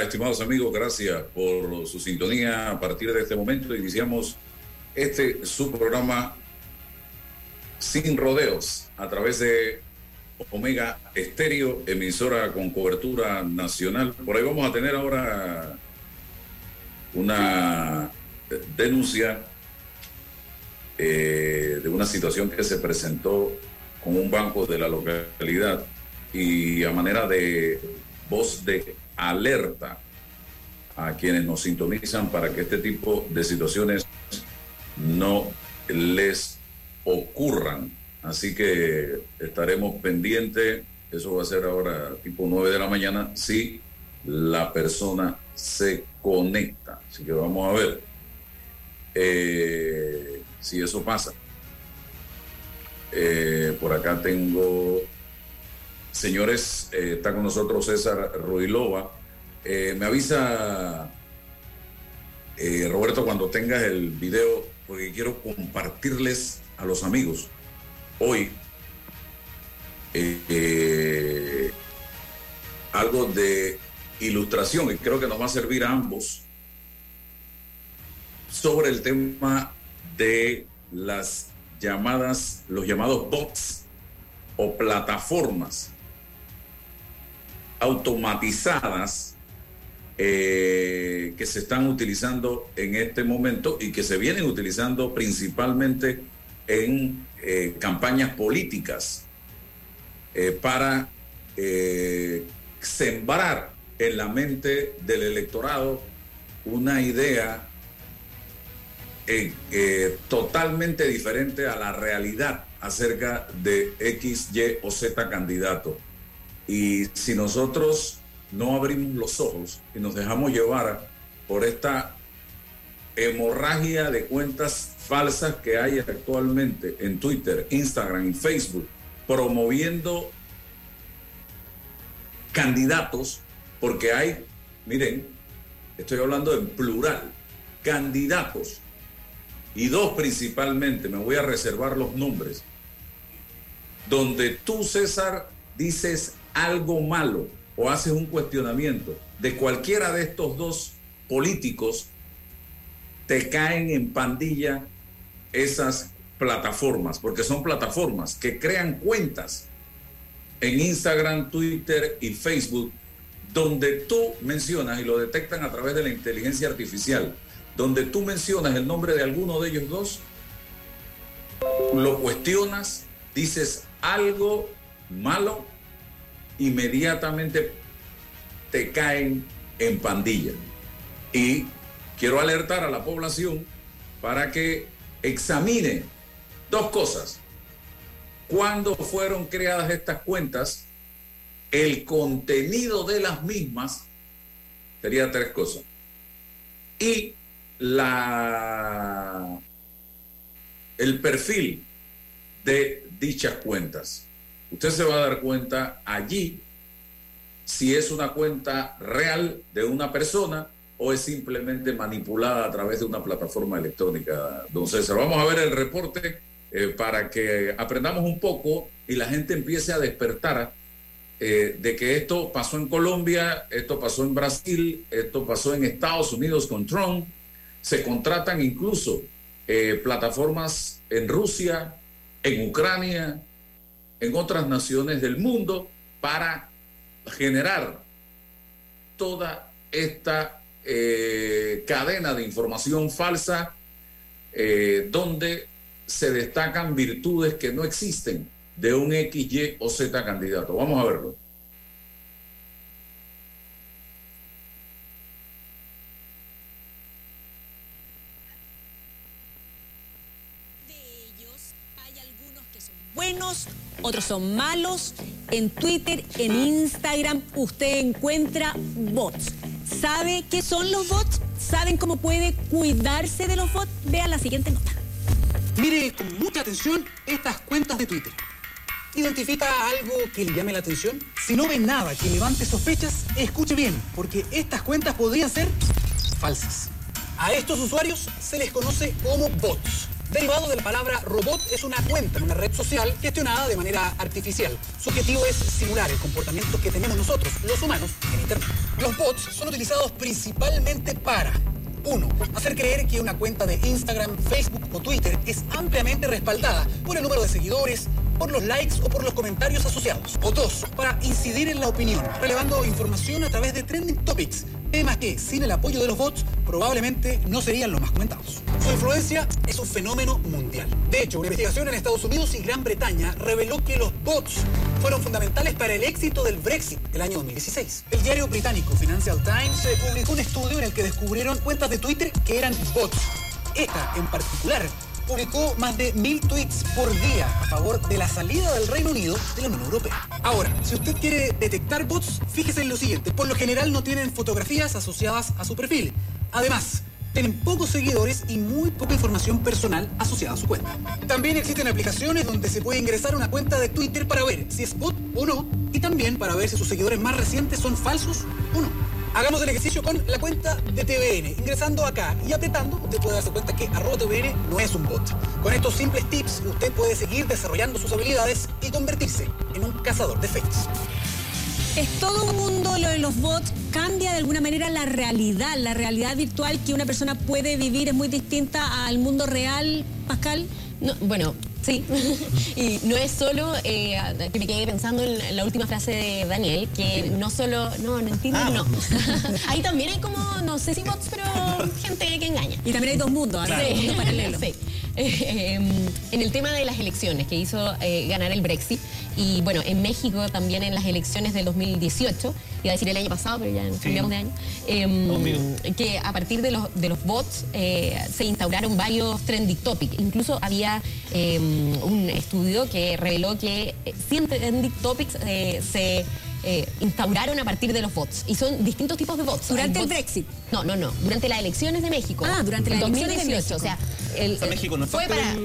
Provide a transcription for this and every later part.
Estimados amigos, gracias por su sintonía. A partir de este momento iniciamos este su programa Sin Rodeos a través de Omega Estéreo, emisora con cobertura nacional. Por ahí vamos a tener ahora una denuncia eh, de una situación que se presentó con un banco de la localidad y a manera de voz de alerta a quienes nos sintonizan para que este tipo de situaciones no les ocurran. Así que estaremos pendientes, eso va a ser ahora tipo 9 de la mañana, si la persona se conecta. Así que vamos a ver eh, si eso pasa. Eh, por acá tengo Señores, eh, está con nosotros César Ruilova. Eh, me avisa, eh, Roberto, cuando tengas el video, porque quiero compartirles a los amigos. Hoy algo de ilustración y creo que nos va a servir a ambos sobre el tema de las llamadas, los llamados bots o plataformas automatizadas eh, que se están utilizando en este momento y que se vienen utilizando principalmente en eh, campañas políticas eh, para sembrar en la mente del electorado una idea totalmente diferente a la realidad acerca de X, Y o Z candidato. Y si nosotros no abrimos los ojos y nos dejamos llevar por esta hemorragia de cuentas falsas que hay actualmente en Twitter, Instagram y Facebook, promoviendo candidatos, porque hay, miren, estoy hablando en plural, candidatos, y dos principalmente, me voy a reservar los nombres, donde tú, César, dices algo malo o haces un cuestionamiento de cualquiera de estos dos políticos, te caen en pandilla esas plataformas, porque son plataformas que crean cuentas en Instagram, Twitter y Facebook, donde tú mencionas y lo detectan a través de la inteligencia artificial, donde tú mencionas el nombre de alguno de ellos dos, lo cuestionas, dices algo malo inmediatamente te caen en pandilla. Y quiero alertar a la población para que examine dos cosas. Cuándo fueron creadas estas cuentas, el contenido de las mismas, sería tres cosas. Y la el perfil de dichas cuentas usted se va a dar cuenta allí si es una cuenta real de una persona o es simplemente manipulada a través de una plataforma electrónica, don César. Vamos a ver el reporte eh, para que aprendamos un poco y la gente empiece a despertar eh, de que esto pasó en Colombia, esto pasó en Brasil, esto pasó en Estados Unidos con Trump. Se contratan incluso eh, plataformas en Rusia, en Ucrania, en otras naciones del mundo para generar toda esta eh, cadena de información falsa eh, donde se destacan virtudes que no existen de un X, Y o Z candidato. Vamos a verlo. buenos, otros son malos. En Twitter, en Instagram, usted encuentra bots. ¿Sabe qué son los bots? ¿Saben cómo puede cuidarse de los bots? Vea la siguiente nota. Mire con mucha atención estas cuentas de Twitter. ¿Identifica algo que le llame la atención? Si no ve nada que levante sospechas, escuche bien, porque estas cuentas podrían ser falsas. A estos usuarios se les conoce como bots Derivado de la palabra robot es una cuenta en una red social gestionada de manera artificial. Su objetivo es simular el comportamiento que tenemos nosotros, los humanos, en Internet. Los bots son utilizados principalmente para 1. Hacer creer que una cuenta de Instagram, Facebook o Twitter es ampliamente respaldada por el número de seguidores, por los likes o por los comentarios asociados. O 2. Para incidir en la opinión, relevando información a través de trending topics, temas que, sin el apoyo de los bots, probablemente no serían los más comentados. Su influencia es un fenómeno mundial. De hecho, una investigación en Estados Unidos y Gran Bretaña reveló que los bots fueron fundamentales para el éxito del Brexit el año 2016. El diario británico Financial Times eh, publicó un estudio en el que descubrieron cuentas de Twitter que eran bots. Esta, en particular, publicó más de mil tweets por día a favor de la salida del Reino Unido de la Unión Europea. Ahora, si usted quiere detectar bots, fíjese en lo siguiente. Por lo general no tienen fotografías asociadas a su perfil. Además, tienen pocos seguidores y muy poca información personal asociada a su cuenta. También existen aplicaciones donde se puede ingresar una cuenta de Twitter para ver si es bot o no, y también para ver si sus seguidores más recientes son falsos o no. Hagamos el ejercicio con la cuenta de TVN. Ingresando acá y apretando, usted puede darse cuenta que arroba TVN no es un bot. Con estos simples tips, usted puede seguir desarrollando sus habilidades y convertirse en un cazador de fakes. Es todo un mundo lo de los bots, cambia de alguna manera la realidad, la realidad virtual que una persona puede vivir es muy distinta al mundo real, Pascal. No, bueno, Sí, y no es solo eh, que me quedé pensando en la última frase de Daniel, que no solo, no, no entiendo, ah, no. Ahí también hay como, no sé si bots, pero gente que engaña. Y también hay dos mundos, claro. sí, paralelo. Sí. Eh, em, en el tema de las elecciones que hizo eh, ganar el Brexit, y bueno, en México también en las elecciones del 2018, iba a decir el año pasado, pero ya cambiamos de año, em, que a partir de los, de los bots eh, se instauraron varios trending topics. Incluso había em, un estudio que reveló que 100 trending topics se eh, instauraron a partir de los bots. Y son distintos tipos de bots. ¿Durante el Brexit? No, no, no. Durante las elecciones de México. Ah, durante las elecciones de México. O sea, el, México no fue para...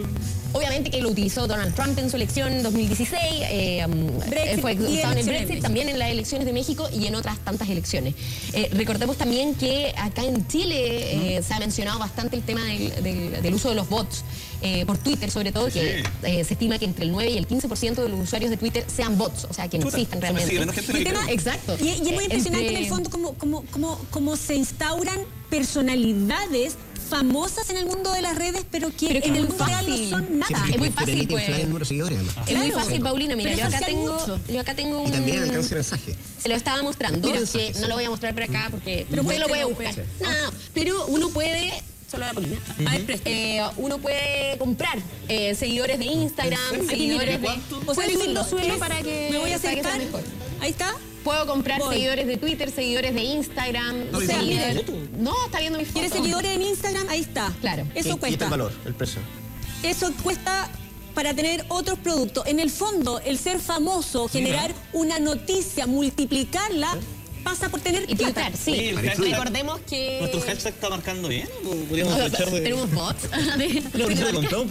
Obviamente que lo utilizó Donald Trump en su elección en 2016, eh, um, fue usado en el Brexit, también en las elecciones de México y en otras tantas elecciones. Eh, recordemos también que acá en Chile se ha mencionado bastante el tema del uso de los bots. Eh, por Twitter sobre todo, que eh, se estima que entre el 9 y el 15% de los usuarios de Twitter sean bots, o sea, que no existen realmente. exacto. Y, es muy impresionante en el fondo cómo, cómo, cómo, cómo se instauran personalidades famosas en el mundo de las redes, pero que en el mundo real no son nada. es muy fácil, pues. Es muy fácil, Paulina. Mira, yo acá, tengo, yo acá tengo un. Y también alcance mensaje. Se lo estaba mostrando, que no lo voy a mostrar por acá porque pero usted lo puede buscar. No, pero uno puede solo la Paulina. Eh, uno puede comprar eh, seguidores de Instagram, seguidores de. O sea, suelo para que. Me voy a acercar. Ahí está. Puedo comprar seguidores de Twitter, seguidores de Instagram. No, no está viendo mi foto. ¿Quieres seguidores en Instagram? Ahí está. Claro. Eso cuesta. el valor, el precio? Eso cuesta para tener otros productos. En el fondo, el ser famoso, generar una noticia, multiplicarla, pasa por tener y plata. Sí, recordemos que... ¿Nuestro hashtag está marcando bien? Tenemos bots.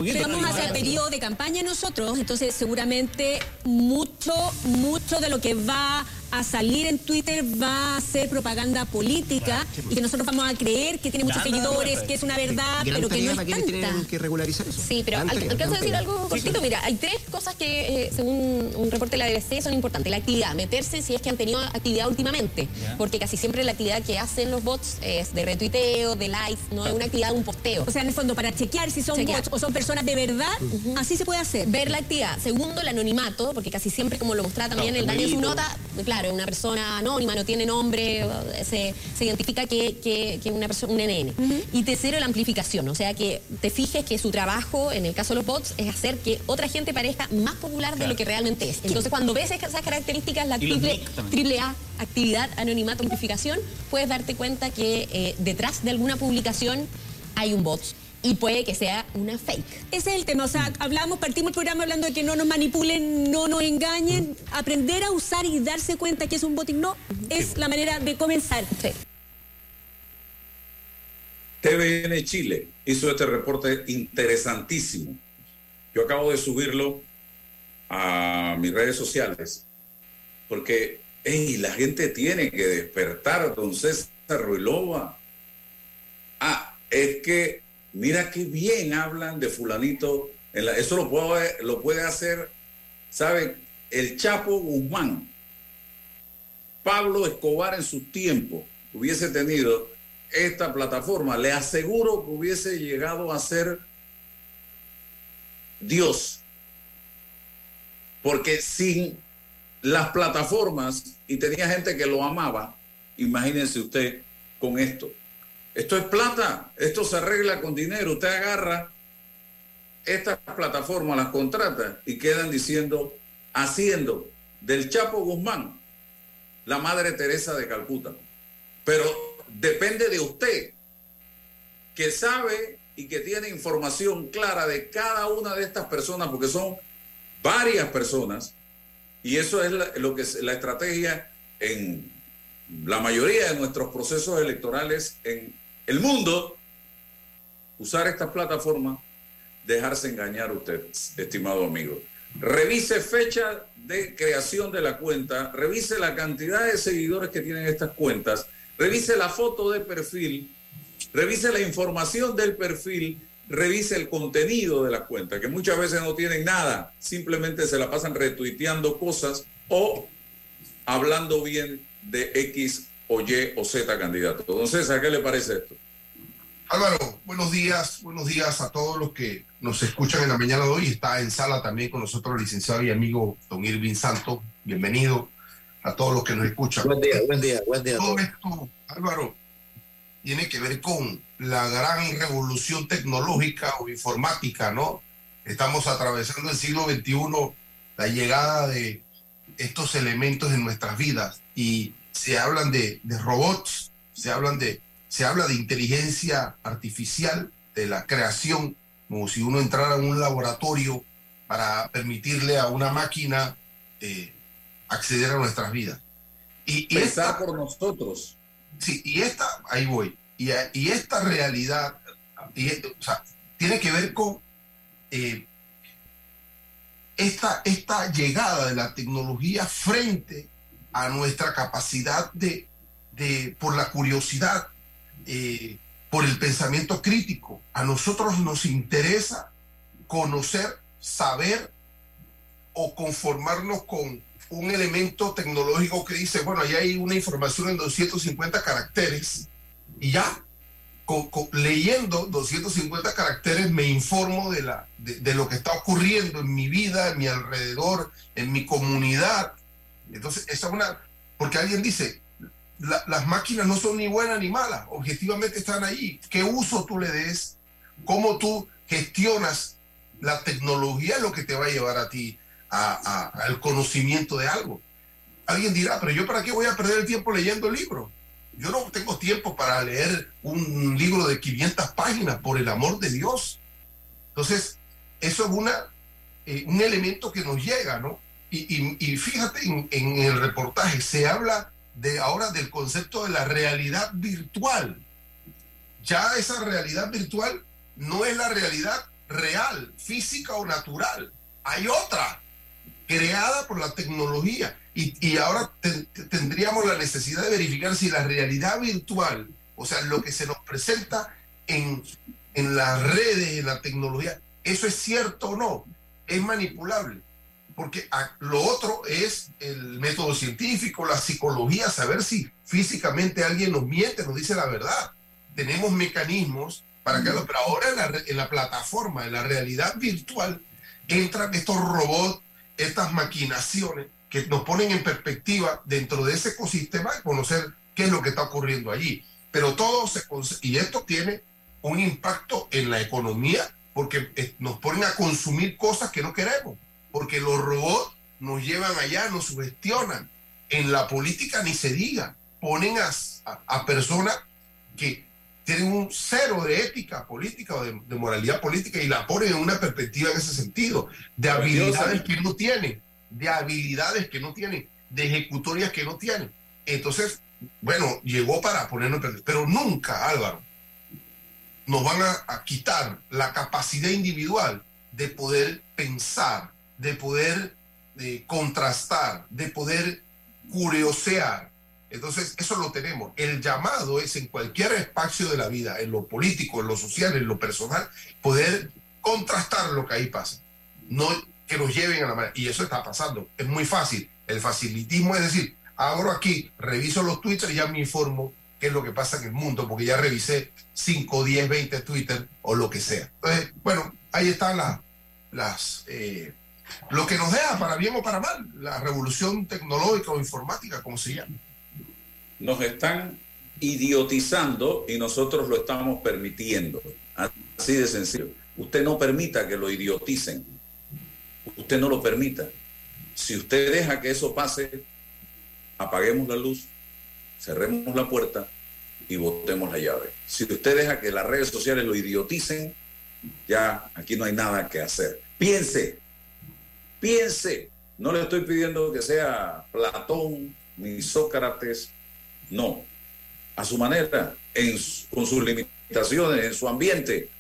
Estamos hacia el periodo de campaña nosotros, entonces seguramente mucho, mucho de lo que va a salir en Twitter va a ser propaganda política y que nosotros vamos a creer que tiene muchos seguidores, que es una verdad, pero que no es tanta. que regularizar eso? Sí, pero alcanzo a decir algo cortito. Mira, hay tres cosas que, eh, según un reporte de la BBC, son importantes. La actividad, meterse si es que han tenido actividad últimamente, porque casi siempre la actividad que hacen los bots es de retuiteo, de likes, no es una actividad, un posteo. O sea, en el fondo, para chequear si son bots o son personas de verdad, así se puede hacer. Ver la actividad. Segundo, el anonimato, porque casi siempre, como lo mostraba también el Daniel su nota, claro, una persona anónima, no tiene nombre, se, identifica que, que, una persona, un NN. Y tercero, la amplificación, o sea, que te fijes que su trabajo, en el caso de los bots, es hacer que otra gente parezca más popular de lo que realmente es. Entonces, cuando ves esas características, la triple, triple, A, actividad, anonimato, amplificación, puedes darte cuenta que eh, detrás de alguna publicación hay un bot y puede que sea una fake. Ese es el tema, o sea, hablamos, partimos el programa hablando de que no nos manipulen, no nos engañen, aprender a usar y darse cuenta que es un botín, no, es la manera de comenzar. TVN Chile hizo este reporte interesantísimo. Yo acabo de subirlo a mis redes sociales porque hey, la gente tiene que despertar, don César Ruilova. Ah, es que mira qué bien hablan de fulanito. eso lo puede, lo puede hacer, ¿sabe? El Chapo Guzmán. Pablo Escobar en su tiempo hubiese tenido esta plataforma, le aseguro que hubiese llegado a ser Dios. Porque sin las plataformas, y tenía gente que lo amaba, imagínense usted con esto. Esto es plata, esto se arregla con dinero. Usted agarra estas plataformas, las contrata y quedan diciendo, haciendo del Chapo Guzmán la Madre Teresa de Calcuta. Pero depende de usted, que sabe y que tiene información clara de cada una de estas personas, porque son varias personas, y eso es lo que es la estrategia en la mayoría de nuestros procesos electorales en el mundo, usar estas plataformas, dejarse engañar usted, estimado amigo. Revise fecha de creación de la cuenta, revise la cantidad de seguidores que tienen estas cuentas, revise la foto de perfil, revise la información del perfil, revise el contenido de la cuenta, que muchas veces no tienen nada, simplemente se la pasan retuiteando cosas o hablando bien de X o Y o Z candidato. Entonces, ¿a qué le parece esto? Álvaro, buenos días, buenos días a todos los que nos escuchan en la mañana de hoy. Está en sala también con nosotros el licenciado y amigo don Irving Santo. Bienvenido a todos los que nos escuchan. Buen día, buen día, buen día. Todo esto, Álvaro, tiene que ver con la gran revolución tecnológica o informática, ¿no? Estamos atravesando el siglo XXI, la llegada de estos elementos en nuestras vidas y se hablan de, de robots, se hablan de se habla de inteligencia artificial, de la creación, como si uno entrara en un laboratorio para permitirle a una máquina eh, acceder a nuestras vidas. Y, y esta, por nosotros. Sí, y esta, ahí voy, y, y esta realidad y, o sea, tiene que ver con eh, esta, esta llegada de la tecnología frente a nuestra capacidad de, de por la curiosidad, eh, por el pensamiento crítico. A nosotros nos interesa conocer, saber o conformarnos con un elemento tecnológico que dice, bueno, ahí hay una información en 250 caracteres y ya, leyendo 250 caracteres me informo de, la, de, lo que está ocurriendo en mi vida, en mi alrededor, en mi comunidad. Entonces, esa es una, porque alguien dice, las máquinas no son ni buenas ni malas, objetivamente están ahí. ¿Qué uso tú le des? ¿Cómo tú gestionas la tecnología? Es lo que te va a llevar a ti al conocimiento de algo. Alguien dirá, pero yo para qué voy a perder el tiempo leyendo el libro? Yo no tengo tiempo para leer un libro de 500 páginas, por el amor de Dios. Entonces, eso es una, eh, un elemento que nos llega, ¿no? Y, fíjate, en, el reportaje se habla de ahora del concepto de la realidad virtual. Ya esa realidad virtual no es la realidad real, física o natural. Hay otra, creada por la tecnología. Y, ahora tendríamos la necesidad de verificar si la realidad virtual, o sea, lo que se nos presenta en, en las redes, en la tecnología, eso es cierto o no, es manipulable porque lo otro es el método científico, la psicología, saber si físicamente alguien nos miente, nos dice la verdad. Tenemos mecanismos para que, pero ahora en la, en la plataforma, en la realidad virtual, entran estos robots, estas maquinaciones que nos ponen en perspectiva dentro de ese ecosistema y conocer qué es lo que está ocurriendo allí. Pero todo se y esto tiene un impacto en la economía porque eh, nos ponen a consumir cosas que no queremos porque los robots nos llevan allá, nos sugestionan. En la política ni se diga, ponen a, personas que tienen un cero de ética política o de, moralidad política y la ponen en una perspectiva en ese sentido, de habilidades que no tienen, de habilidades que no tienen, de ejecutorias que no tienen. Entonces, bueno, llegó para ponernos en pero nunca, Álvaro, nos van a quitar la capacidad individual de poder pensar, de poder contrastar, de poder curiosear, Entonces, eso lo tenemos. El llamado es en cualquier espacio de la vida, en lo político, en lo social, en lo personal, poder contrastar lo que ahí pasa. No que nos lleven a la manera. Y eso está pasando. Es muy fácil. El facilitismo es decir, abro aquí, reviso los Twitter y ya me informo qué es lo que pasa en el mundo, porque ya revisé 5, 10, 20 Twitter o lo que sea. Entonces, bueno, ahí están las, las eh, lo que nos deja para bien o para mal, la revolución tecnológica o informática, como se llama. Nos están idiotizando y nosotros lo estamos permitiendo. Así de sencillo. Usted no permita que lo idioticen. Usted no lo permita. Si usted deja que eso pase, apaguemos la luz, cerremos la puerta y botemos la llave. Si usted deja que las redes sociales lo idioticen, ya aquí no hay nada que hacer. Piense, piense. No le estoy pidiendo que sea Platón ni Sócrates, no. A su manera, con sus limitaciones, en su ambiente,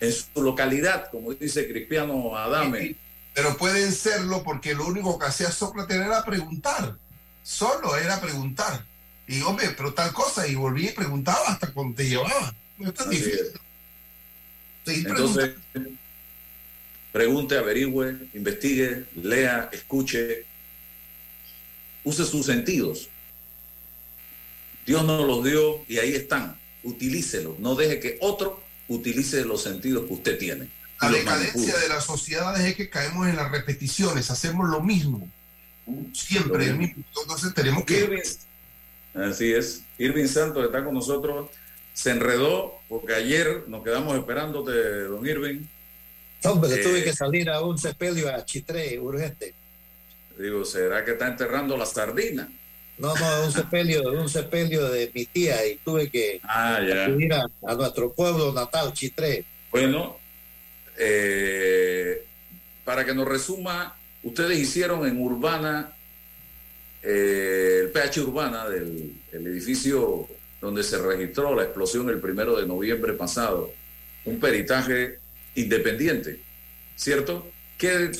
en su localidad, como dice Cristiano Adame. Pero pueden serlo porque lo único que hacía Sócrates era preguntar. Solo era preguntar. Y hombre, pero tal cosa, y volví y preguntaba hasta cuando te llevaba. No es tan difícil. Entonces, pregunte, averigüe, investigue, lea, escuche, use sus sentidos. Dios nos los dio y ahí están. Utilícelos. No deje que otro utilice los sentidos que usted tiene. La decadencia de la sociedad es que caemos en las repeticiones, hacemos lo mismo. Siempre el mismo. Entonces tenemos que. así es. Irving Santos está con nosotros. Se enredó porque ayer nos quedamos esperándote, don Irving. Hombre, eh, tuve que salir a un sepelio a Chitré, urgente. Digo, ¿será que está enterrando la sardina? No, no, un sepelio, un sepelio de mi tía y tuve que ah, ir a, nuestro pueblo natal, Chitré. Bueno, eh, para que nos resuma, ustedes hicieron en Urbana, eh, el PH Urbana del edificio donde se registró la explosión el primero de noviembre pasado, un peritaje independiente, ¿cierto? ¿Qué,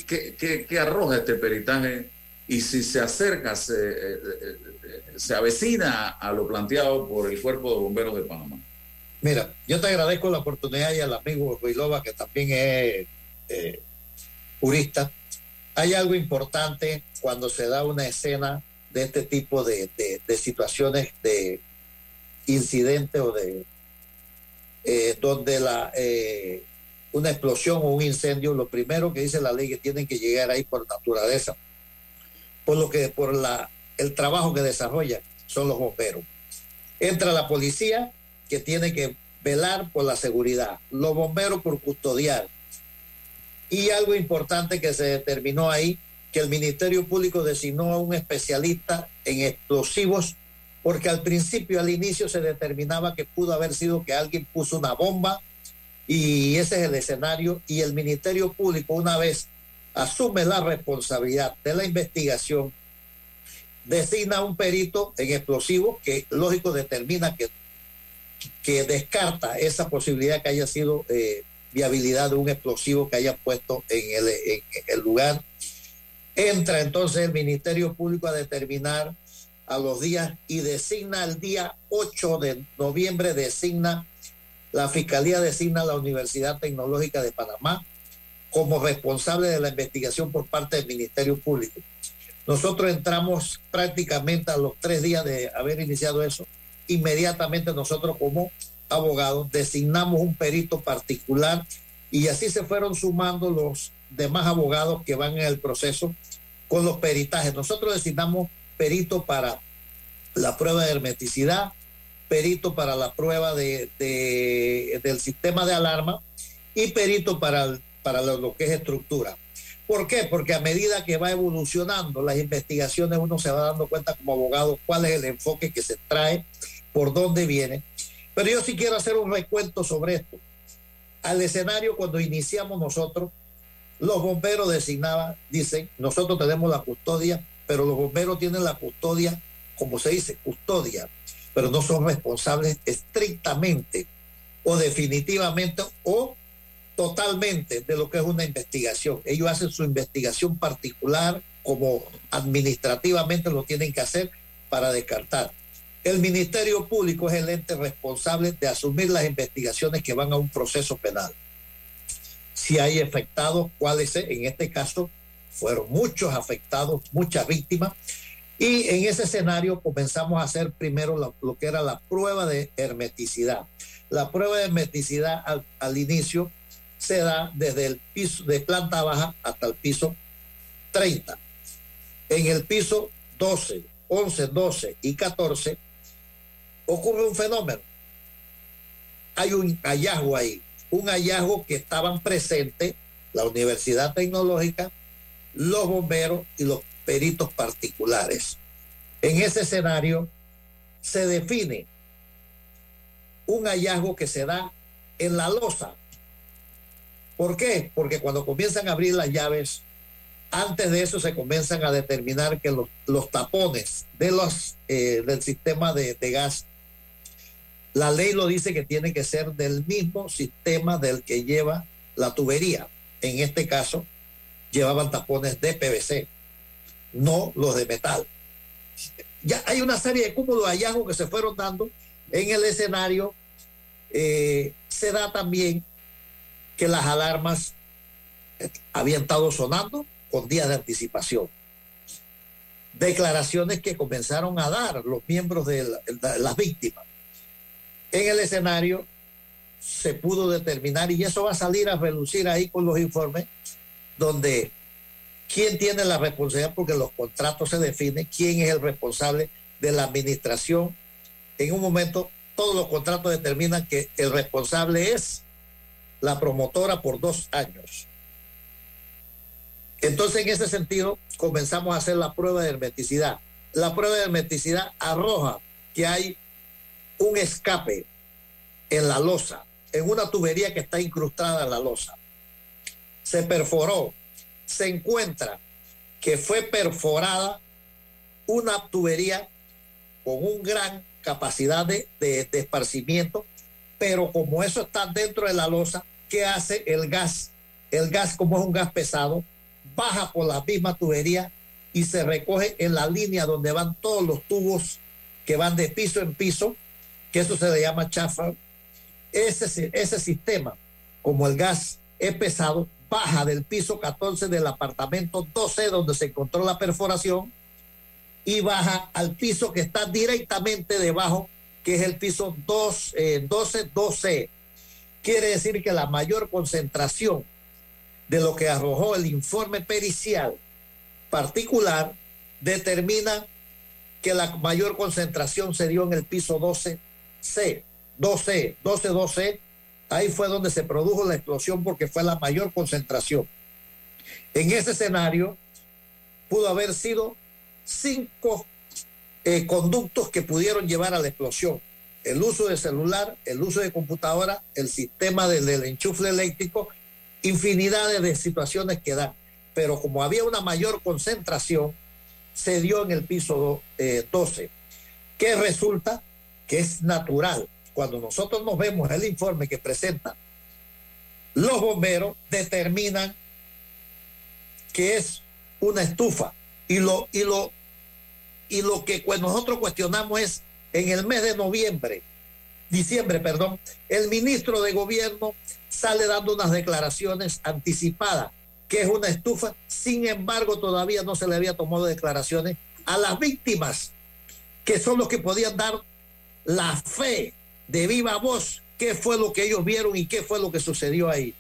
qué, arroja este peritaje? Y si se acerca, se, eh, eh, se avecina a lo planteado por el Cuerpo de Bomberos de Panamá. Mira, yo te agradezco la oportunidad y al amigo Ruilova, que también es eh, jurista. Hay algo importante cuando se da una escena de este tipo de, de situaciones de incidente o de eh, donde la eh, una explosión o un incendio, lo primero que dice la ley que tienen que llegar ahí por naturaleza, por lo que por la el trabajo que desarrolla son los bomberos. Entra la policía que tiene que velar por la seguridad, los bomberos por custodiar. Y algo importante que se determinó ahí, que el Ministerio Público designó a un especialista en explosivos porque al principio, al inicio se determinaba que pudo haber sido que alguien puso una bomba y ese es el escenario y el Ministerio Público una vez asume la responsabilidad de la investigación, designa un perito en explosivos que lógico determina que, que descarta esa posibilidad que haya sido eh, viabilidad de un explosivo que haya puesto en el, en el lugar. Entra entonces el Ministerio Público a determinar a los días y designa el día 8 de noviembre, designa la Fiscalía, designa la Universidad Tecnológica de Panamá como responsable de la investigación por parte del Ministerio Público. Nosotros entramos prácticamente a los tres días de haber iniciado eso. Inmediatamente nosotros como abogados designamos un perito particular y así se fueron sumando los demás abogados que van en el proceso con los peritajes. Nosotros designamos perito para la prueba de hermeticidad, perito para la prueba de, del sistema de alarma y perito para, para lo, que es estructura. ¿Por qué? Porque a medida que va evolucionando las investigaciones, uno se va dando cuenta como abogado cuál es el enfoque que se trae, por dónde viene. Pero yo sí quiero hacer un recuento sobre esto. Al escenario, cuando iniciamos nosotros, los bomberos designaban, dicen, nosotros tenemos la custodia pero los bomberos tienen la custodia, como se dice, custodia, pero no son responsables estrictamente o definitivamente o totalmente de lo que es una investigación. Ellos hacen su investigación particular como administrativamente lo tienen que hacer para descartar. el Ministerio Público es el ente responsable de asumir las investigaciones que van a un proceso penal. Si hay afectados, cuáles en este caso fueron muchos afectados, muchas víctimas, y en ese escenario comenzamos a hacer primero lo, que era la prueba de hermeticidad. La prueba de hermeticidad al, al inicio se da desde el piso de planta baja hasta el piso 30. En el piso 12, 11, 12 y 14 ocurre un fenómeno. Hay un hallazgo ahí, un hallazgo que estaban presentes la Universidad Tecnológica, los bomberos y los peritos particulares. En ese escenario se define un hallazgo que se da en la losa. ¿Por qué? Porque cuando comienzan a abrir las llaves, antes de eso se comienzan a determinar que los, tapones de los, eh, del sistema de, de gas, la ley lo dice que tiene que ser del mismo sistema del que lleva la tubería. En este caso, llevaban tapones de PVC, no los de metal. Ya hay una serie de cúmulos hallazgos que se fueron dando en el escenario. Eh, se da también que las alarmas habían estado sonando con días de anticipación. Declaraciones que comenzaron a dar los miembros de, la, de las víctimas. En el escenario se pudo determinar, y eso va a salir a relucir ahí con los informes, donde quién tiene la responsabilidad, porque los contratos se definen, quién es el responsable de la administración. En un momento, todos los contratos determinan que el responsable es la promotora por dos años. Entonces, en ese sentido, comenzamos a hacer la prueba de hermeticidad. La prueba de hermeticidad arroja que hay un escape en la losa, en una tubería que está incrustada en la losa. Se perforó, se encuentra que fue perforada una tubería con un gran capacidad de, de, esparcimiento, pero como eso está dentro de la losa, ¿qué hace el gas? El gas, como es un gas pesado, baja por la misma tubería y se recoge en la línea donde van todos los tubos que van de piso en piso, que eso se le llama chafa. Ese, ese sistema, como el gas es pesado, baja del piso 14 del apartamento 12 donde se encontró la perforación y baja al piso que está directamente debajo, que es el piso 2, eh, 12 12. Quiere decir que la mayor concentración de lo que arrojó el informe pericial particular determina que la mayor concentración se dio en el piso 12C, 12, 12, 12. Ahí fue donde se produjo la explosión porque fue la mayor concentración. En ese escenario pudo haber sido cinco eh, conductos que pudieron llevar a la explosión. El uso de celular, el uso de computadora, el sistema del, enchufe eléctrico infinidades de situaciones que dan, pero como había una mayor concentración, se dio en el piso eh, 12, que resulta que es natural. Cuando nosotros nos vemos el informe que presenta los bomberos, determinan que es una estufa. Y lo, y lo, y lo que nosotros cuestionamos es en el mes de noviembre, diciembre, perdón, el ministro de gobierno sale dando unas declaraciones anticipadas, que es una estufa, sin embargo todavía no se le había tomado declaraciones a las víctimas, que son los que podían dar la fe de viva voz, qué fue lo que ellos vieron y qué fue lo que sucedió ahí.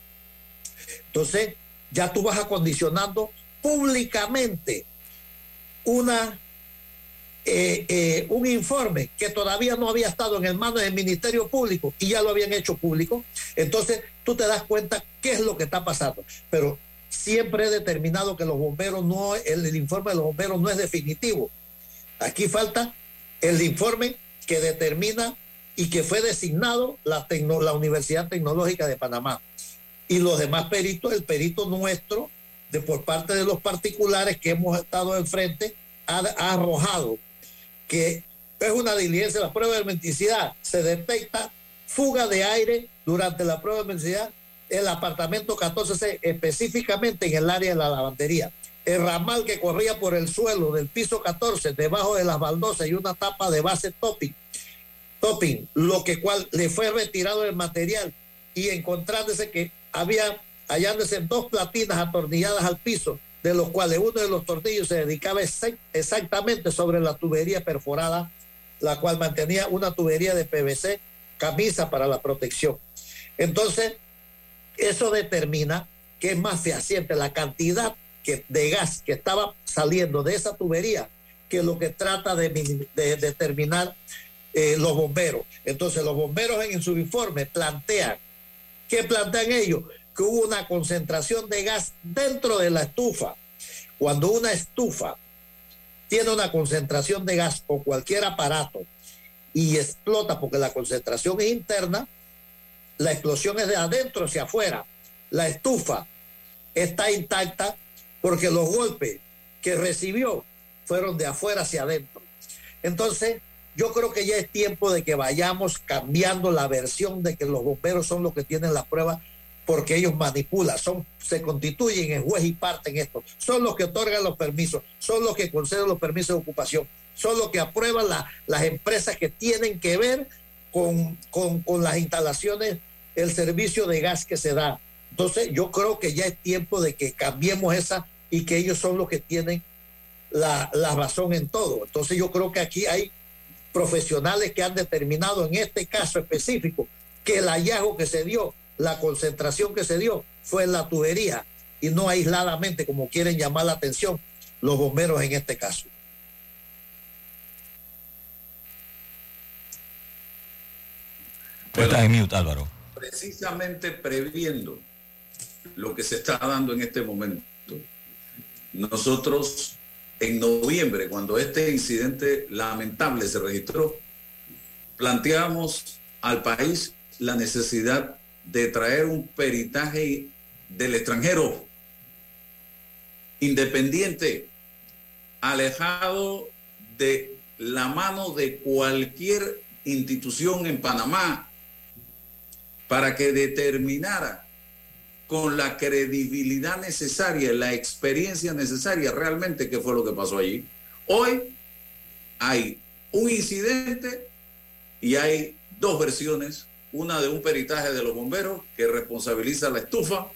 Entonces, ya tú vas acondicionando públicamente una eh, eh, un informe que todavía no había estado en el mano del Ministerio Público y ya lo habían hecho público, entonces tú te das cuenta qué es lo que está pasando. Pero siempre he determinado que los bomberos no, el, el informe de los bomberos no es definitivo. Aquí falta el informe que determina y que fue designado la, Universidad Tecnológica de Panamá. Y los demás peritos, el perito nuestro, de por parte de los particulares que hemos estado enfrente, ha, ha arrojado que es una diligencia, la prueba de hermeticidad, se detecta fuga de aire durante la prueba de hermeticidad el apartamento 14C, específicamente en el área de la lavandería. el ramal que corría por el suelo del piso 14, debajo de las baldosas y una tapa de base topping, topping, lo que cual le fue retirado el material y encontrándose que había hallándose dos platinas atornilladas al piso, de los cuales uno de los tornillos se dedicaba exactamente sobre la tubería perforada, la cual mantenía una tubería de PVC, camisa para la protección. Entonces, eso determina que es más fehaciente la cantidad que, de gas que estaba saliendo de esa tubería que lo que trata de, determinar eh, los bomberos. Entonces, los bomberos en, su informe plantean, ¿qué plantean ellos? que hubo una concentración de gas dentro de la estufa. Cuando una estufa tiene una concentración de gas o cualquier aparato y explota porque la concentración es interna, la explosión es de adentro hacia afuera. La estufa está intacta porque los golpes que recibió fueron de afuera hacia adentro. Entonces, yo creo que ya es tiempo de que vayamos cambiando la versión de que los bomberos son los que tienen la prueba porque ellos manipulan, son, se constituyen en juez y parte en esto, son los que otorgan los permisos, son los que conceden los permisos de ocupación, son los que aprueban las empresas que tienen que ver con, con, las instalaciones, el servicio de gas que se da. Entonces yo creo que ya es tiempo de que cambiemos esa y que ellos son los que tienen la, la razón en todo. Entonces yo creo que aquí hay profesionales que han determinado en este caso específico que el hallazgo que se dio la concentración que se dio fue en la tubería y no aisladamente, como quieren llamar la atención los bomberos en este caso. Está en mute, Álvaro. Precisamente previendo lo que se está dando en este momento, nosotros en noviembre, cuando este incidente lamentable se registró, planteamos al país la necesidad de traer un peritaje del extranjero, independiente, alejado de la mano de cualquier institución en Panamá, para que determinara con la credibilidad necesaria, la experiencia necesaria realmente qué fue lo que pasó allí. Hoy hay un incidente y hay dos versiones una de un peritaje de los bomberos que responsabiliza la estufa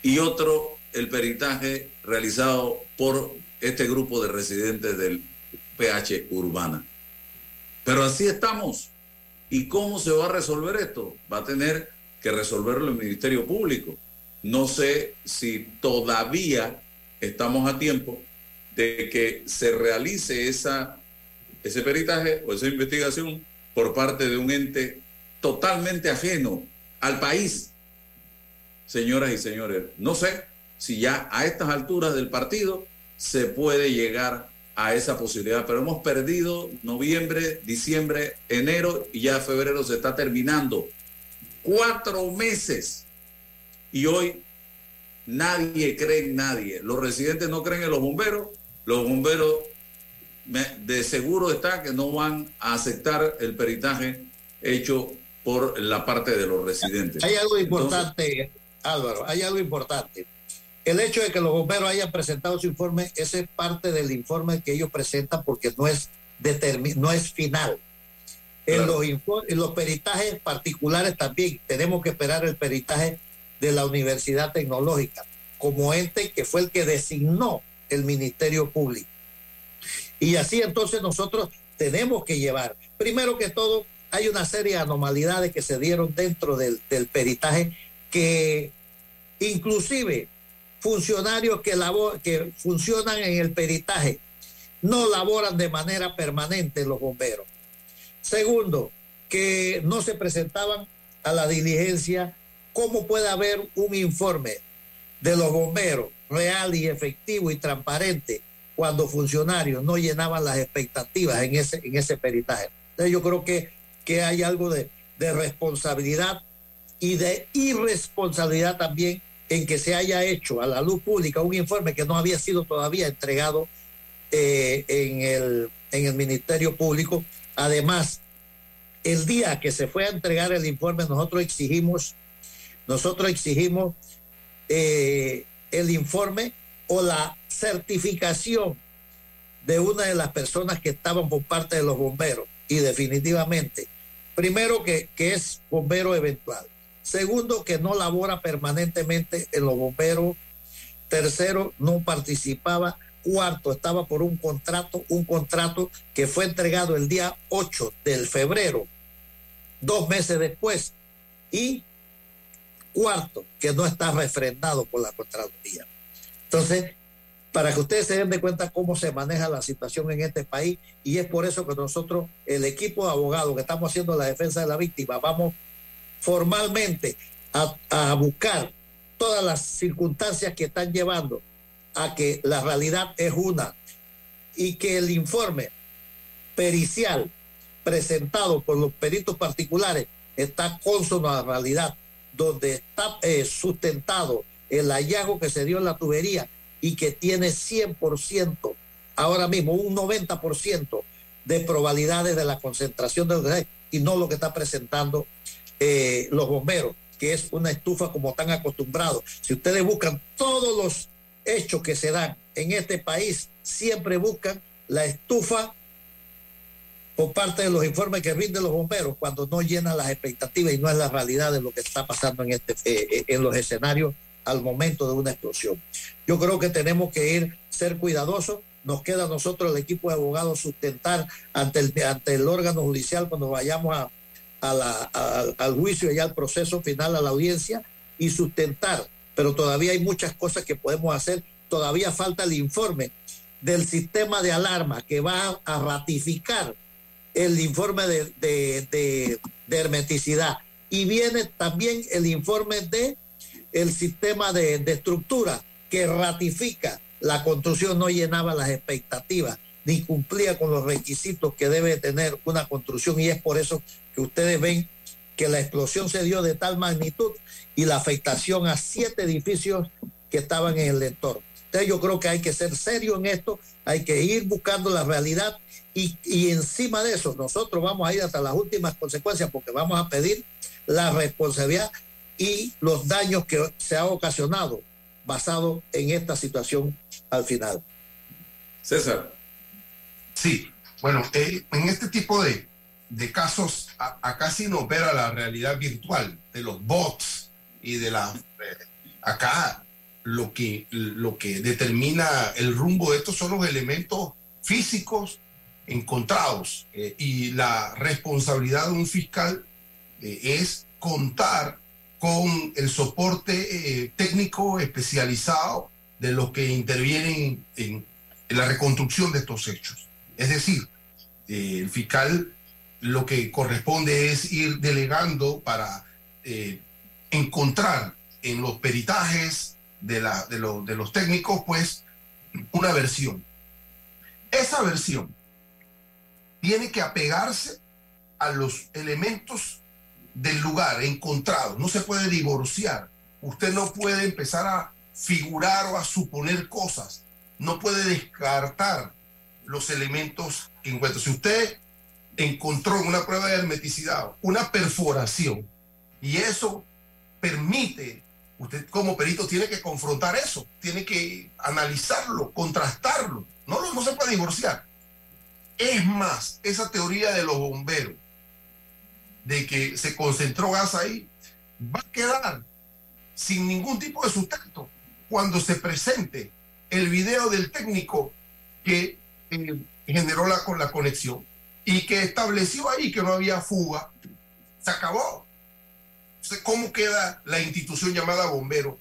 y otro el peritaje realizado por este grupo de residentes del PH Urbana. Pero así estamos. ¿Y cómo se va a resolver esto? Va a tener que resolverlo el Ministerio Público. No sé si todavía estamos a tiempo de que se realice esa, ese peritaje o esa investigación por parte de un ente totalmente ajeno al país. Señoras y señores, no sé si ya a estas alturas del partido se puede llegar a esa posibilidad, pero hemos perdido noviembre, diciembre, enero y ya febrero se está terminando. Cuatro meses. Y hoy nadie cree en nadie. Los residentes no creen en los bomberos, los bomberos de seguro está que no van a aceptar el peritaje hecho por la parte de los residentes. Hay algo importante, Álvaro, hay algo importante. El hecho de que los bomberos hayan presentado su informe, ese es parte del informe que ellos presentan porque no es, no es final. En, los en los peritajes particulares también tenemos que esperar el peritaje de la Universidad Tecnológica como ente que fue el que designó el Ministerio Público. Y así entonces nosotros tenemos que llevar, primero que todo, hay una serie de anomalidades que se dieron dentro del, peritaje que inclusive funcionarios que, que funcionan en el peritaje no laboran de manera permanente los bomberos. Segundo, que no se presentaban a la diligencia. ¿Cómo puede haber un informe de los bomberos real y efectivo y transparente cuando funcionarios no llenaban las expectativas en ese, en ese peritaje. Entonces yo creo que, que hay algo de, responsabilidad y de irresponsabilidad también en que se haya hecho a la luz pública un informe que no había sido todavía entregado eh, en, el, en el Ministerio Público. Además, el día que se fue a entregar el informe, nosotros exigimos, nosotros exigimos eh, el informe o la certificación de una de las personas que estaban por parte de los bomberos. Y definitivamente, primero que, que es bombero eventual. Segundo, que no labora permanentemente en los bomberos. Tercero, no participaba. Cuarto, estaba por un contrato, un contrato que fue entregado el día 8 del febrero, dos meses después. Y cuarto, que no está refrendado por la Contraloría. Entonces, para que ustedes se den de cuenta cómo se maneja la situación en este país, y es por eso que nosotros, el equipo de abogados que estamos haciendo la defensa de la víctima, vamos formalmente a, a buscar todas las circunstancias que están llevando a que la realidad es una y que el informe pericial presentado por los peritos particulares está consono a la realidad, donde está eh, sustentado el hallazgo que se dio en la tubería y que tiene 100%, ahora mismo un 90% de probabilidades de la concentración de los y no lo que está presentando eh, los bomberos, que es una estufa como están acostumbrados. Si ustedes buscan todos los hechos que se dan en este país, siempre buscan la estufa por parte de los informes que rinden los bomberos cuando no llenan las expectativas y no es la realidad de lo que está pasando en, este, eh, en los escenarios al momento de una explosión. Yo creo que tenemos que ir, ser cuidadosos. Nos queda a nosotros, el equipo de abogados, sustentar ante el, ante el órgano judicial cuando vayamos a, al juicio y al proceso final, a la audiencia, y sustentar. Pero todavía hay muchas cosas que podemos hacer. Todavía falta el informe del sistema de alarma que va a ratificar el informe de, de, de, de hermeticidad. Y viene también el informe de el sistema de, de, estructura que ratifica la construcción no llenaba las expectativas ni cumplía con los requisitos que debe tener una construcción y es por eso que ustedes ven que la explosión se dio de tal magnitud y la afectación a siete edificios que estaban en el entorno. Entonces yo creo que hay que ser serio en esto, hay que ir buscando la realidad y, y encima de eso nosotros vamos a ir hasta las últimas consecuencias porque vamos a pedir la responsabilidad y los daños que se ha ocasionado basado en esta situación al final. César. Sí, bueno, eh, en este tipo de, de casos, acá sí nos opera la realidad virtual de los bots y de la... Eh, acá lo que, lo que determina el rumbo de estos son los elementos físicos encontrados eh, y la responsabilidad de un fiscal eh, es contar con el soporte eh, técnico especializado de los que intervienen en, la reconstrucción de estos hechos. Es decir, el fiscal lo que corresponde es ir delegando para eh, encontrar en los peritajes de, la, de, de los técnicos, pues, una versión. Esa versión tiene que apegarse a los elementos del lugar encontrado. No se puede divorciar. Usted no puede empezar a figurar o a suponer cosas. No puede descartar los elementos que encuentra. Si usted encontró en una prueba de hermeticidad una perforación y eso permite, usted como perito tiene que confrontar eso, tiene que analizarlo, contrastarlo. No, no se puede divorciar. Es más, esa teoría de los bomberos de que se concentró gas ahí, va a quedar sin ningún tipo de sustento cuando se presente el video del técnico que eh, generó la, con la conexión y que estableció ahí que no había fuga. Se acabó. ¿Cómo queda la institución llamada bombero?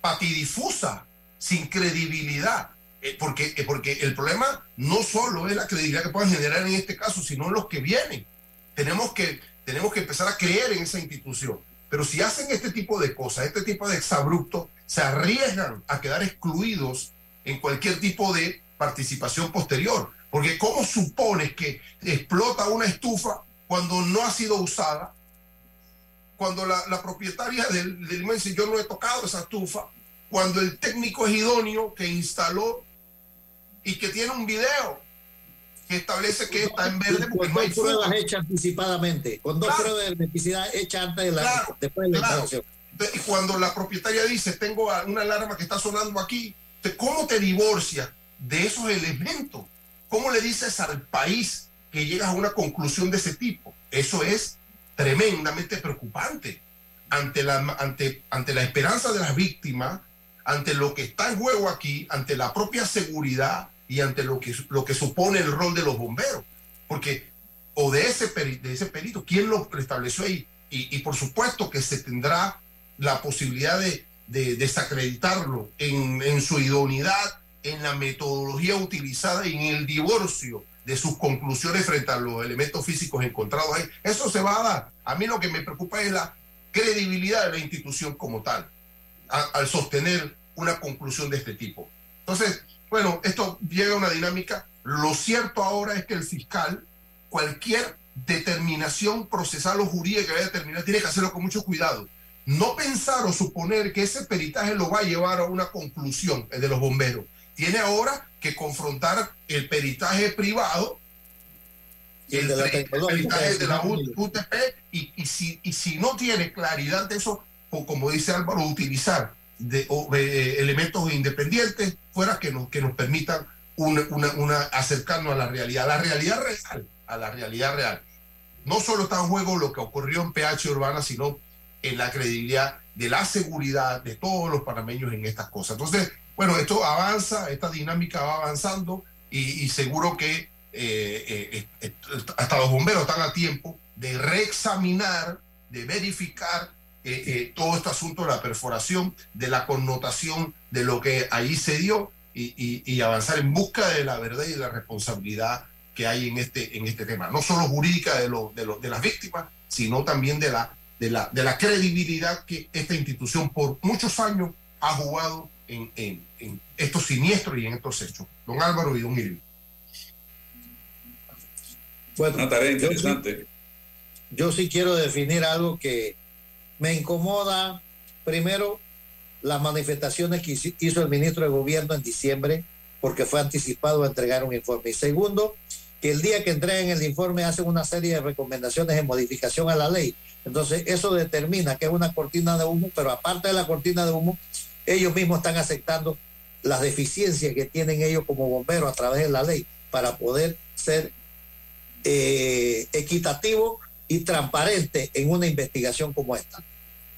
Patidifusa, sin credibilidad. Eh, porque, eh, porque el problema no solo es la credibilidad que puedan generar en este caso, sino los que vienen tenemos que, tenemos que empezar a creer en esa institución. Pero si hacen este tipo de cosas, este tipo de exabruptos, se arriesgan a quedar excluidos en cualquier tipo de participación posterior. Porque ¿cómo supones que explota una estufa cuando no ha sido usada? Cuando la, la propietaria del, del dice, yo no he tocado esa estufa. Cuando el técnico es idóneo que instaló y que tiene un video que establece que está en verde porque con no hay pruebas hechas anticipadamente, con dos claro. pruebas de hermeticidad hechas antes de la, claro, después de la claro. instalación. Y cuando la propietaria dice, tengo una alarma que está sonando aquí, ¿cómo te divorcias de esos elementos? ¿Cómo le dices al país que llegas a una conclusión de ese tipo? Eso es tremendamente preocupante ante la, ante, ante la esperanza de las víctimas, ante lo que está en juego aquí, ante la propia seguridad y ante lo que, lo que supone el rol de los bomberos. Porque, o de ese, de ese perito, ¿quién lo estableció ahí? Y, y por supuesto que se tendrá la posibilidad de, de desacreditarlo en, en su idoneidad, en la metodología utilizada y en el divorcio de sus conclusiones frente a los elementos físicos encontrados ahí. Eso se va a dar. A mí lo que me preocupa es la credibilidad de la institución como tal, a- al sostener una conclusión de este tipo. Entonces, bueno, esto llega a una dinámica. Lo cierto ahora es que el fiscal, cualquier determinación procesal o jurídica que vaya a determinar, tiene que hacerlo con mucho cuidado. No pensar o suponer que ese peritaje lo va a llevar a una conclusión, el de los bomberos. Tiene ahora que confrontar el peritaje privado, Y el de la el, peritaje de la UTP, y, y si, y si no tiene claridad de eso, o como dice Álvaro, utilizar de, o, eh, elementos independientes fuera que nos, que nos permitan una, una, una- acercarnos a la realidad, a la realidad real, a la realidad real. No solo está en juego lo que ocurrió en PH Urbana, sino en la credibilidad de la seguridad de todos los panameños en estas cosas. Entonces, bueno, esto avanza, esta dinámica va avanzando y, seguro que eh, eh, eh, hasta los bomberos están a tiempo de reexaminar, de verificar todo este asunto de la perforación, de la connotación de lo que ahí se dio y, avanzar en busca de la verdad y de la responsabilidad que hay en este, en este tema, no solo jurídica de, lo- de, las víctimas, sino también de la, de, la, de la credibilidad que esta institución por muchos años ha jugado en, en- en estos siniestros y en estos hechos. Don Álvaro y don Irving. Bueno, Una tarea yo sí- interesante. yo sí quiero definir algo que me incomoda. Primero, las manifestaciones que hizo- hizo el ministro de Gobierno en diciembre, porque fue anticipado a entregar un informe. Y segundo, que el día que entreguen el informe hacen una serie de recomendaciones de modificación a la ley. Entonces, eso determina que es una cortina de humo, pero aparte de la cortina de humo, ellos mismos están aceptando las deficiencias que tienen ellos como bomberos a través de la ley para poder ser eh, equitativo y transparente en una investigación como esta.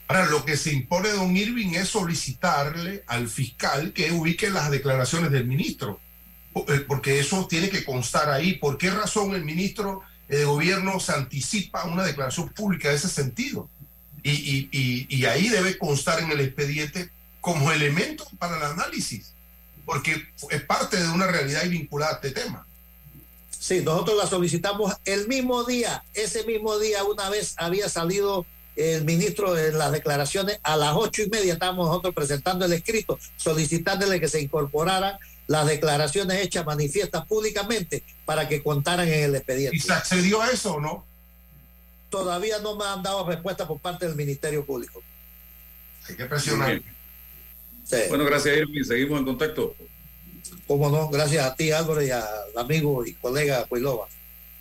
Ahora, lo que se impone, don Irving, es solicitarle al fiscal que ubique las declaraciones del ministro, eh, porque eso tiene que constar ahí. ¿Por qué razón el ministro de gobierno se anticipa una declaración pública de ese sentido? Y- y ahí debe constar en el expediente como elemento para el análisis, porque es parte de una realidad y vinculada a este tema. Sí, nosotros la solicitamos el mismo día, ese mismo día una vez había salido el ministro en las declaraciones, a las ocho y media estábamos nosotros presentando el escrito, solicitándole que se incorporaran las declaraciones hechas manifiestas públicamente para que contaran en el expediente. ¿Y se accedió a eso o no? Todavía no me han dado respuesta por parte del Ministerio Público. Hay que presionar. Sí. Bueno, gracias, Irving. Seguimos en contacto. Cómo no, gracias a ti Álvaro y al amigo y colega Cuilova.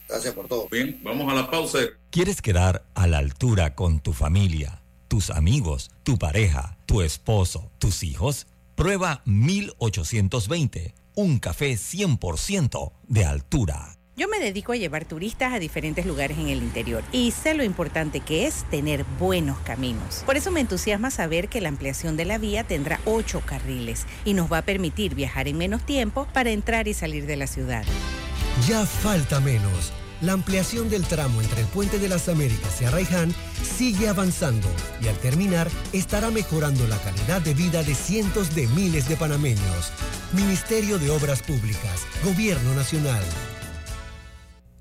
Gracias por todo. Bien, vamos a la pausa. ¿Quieres quedar a la altura con tu familia, tus amigos, tu pareja, tu esposo, tus hijos? Prueba 1820, un café 100% de altura. Yo me dedico a llevar turistas a diferentes lugares en el interior y sé lo importante que es tener buenos caminos. Por eso me entusiasma saber que la ampliación de la vía tendrá ocho carriles y nos va a permitir viajar en menos tiempo para entrar y salir de la ciudad. Ya falta menos. La ampliación del tramo entre el Puente de las Américas y Arraiján sigue avanzando y al terminar estará mejorando la calidad de vida de cientos de miles de panameños. Ministerio de Obras Públicas, Gobierno Nacional.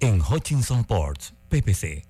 En Hutchinson Ports, PPC,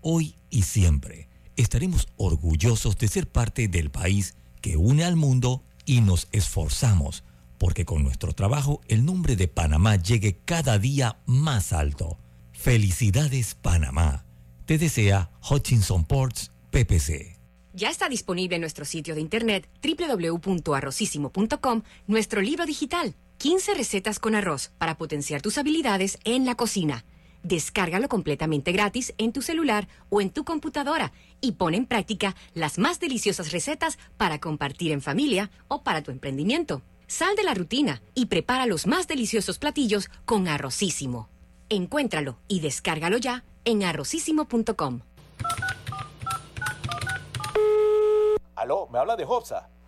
hoy y siempre estaremos orgullosos de ser parte del país que une al mundo y nos esforzamos porque con nuestro trabajo el nombre de Panamá llegue cada día más alto. Felicidades Panamá. Te desea Hutchinson Ports, PPC. Ya está disponible en nuestro sitio de internet www.arrocísimo.com nuestro libro digital, 15 recetas con arroz para potenciar tus habilidades en la cocina. Descárgalo completamente gratis en tu celular o en tu computadora y pon en práctica las más deliciosas recetas para compartir en familia o para tu emprendimiento. Sal de la rutina y prepara los más deliciosos platillos con Arrocísimo. Encuéntralo y descárgalo ya en arrocísimo.com. Aló, ¿me habla de Hobsa?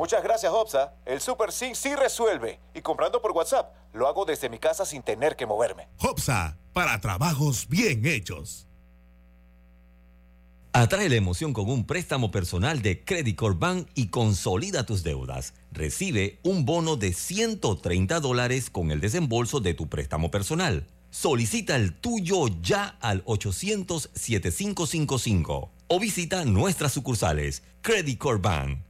Muchas gracias, Hobsa. El Super Sync sí resuelve. Y comprando por WhatsApp, lo hago desde mi casa sin tener que moverme. Hopsa, para trabajos bien hechos. Atrae la emoción con un préstamo personal de Credit Corp Bank y consolida tus deudas. Recibe un bono de 130 dólares con el desembolso de tu préstamo personal. Solicita el tuyo ya al 800-7555 o visita nuestras sucursales. Credit Corp Bank.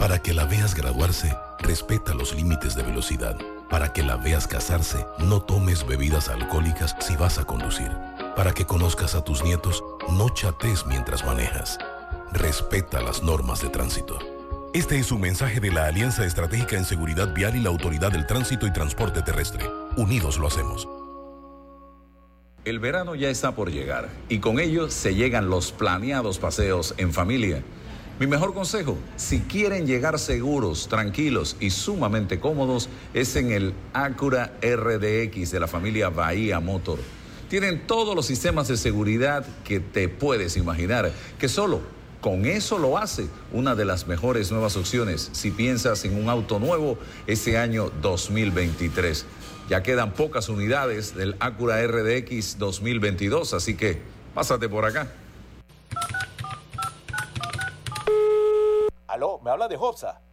Para que la veas graduarse, respeta los límites de velocidad. Para que la veas casarse, no tomes bebidas alcohólicas si vas a conducir. Para que conozcas a tus nietos, no chates mientras manejas. Respeta las normas de tránsito. Este es un mensaje de la Alianza Estratégica en Seguridad Vial y la Autoridad del Tránsito y Transporte Terrestre. Unidos lo hacemos. El verano ya está por llegar y con ello se llegan los planeados paseos en familia. Mi mejor consejo, si quieren llegar seguros, tranquilos y sumamente cómodos, es en el Acura RDX de la familia Bahía Motor. Tienen todos los sistemas de seguridad que te puedes imaginar, que solo con eso lo hace una de las mejores nuevas opciones si piensas en un auto nuevo este año 2023. Ya quedan pocas unidades del Acura RDX 2022, así que pásate por acá. Aló, ¿me habla de Hobsa?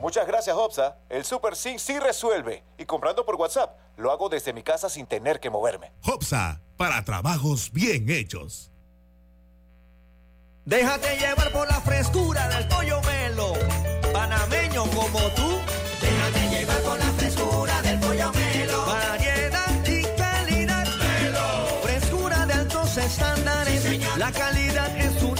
Muchas gracias, Hobsa. El Super Sync sí resuelve. Y comprando por WhatsApp, lo hago desde mi casa sin tener que moverme. Hopsa, para trabajos bien hechos. Déjate llevar por la frescura del pollo melo. Panameño como tú. Déjate llevar por la frescura del pollo melo. Variedad y calidad. Melo. Frescura de altos estándares. la calidad es una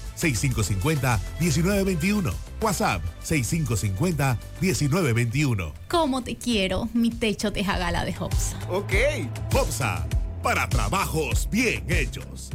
6550-1921. WhatsApp 6550-1921. ¿Cómo te quiero, mi techo de jagala de Hopsa? Ok. Hopsa, para trabajos bien hechos.